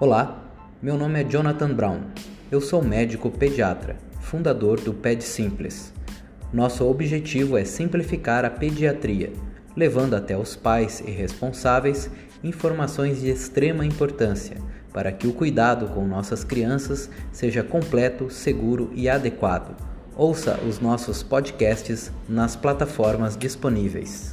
Olá, meu nome é Jonathan Brown. Eu sou médico pediatra, fundador do Ped Simples. Nosso objetivo é simplificar a pediatria, levando até os pais e responsáveis informações de extrema importância para que o cuidado com nossas crianças seja completo, seguro e adequado. Ouça os nossos podcasts nas plataformas disponíveis.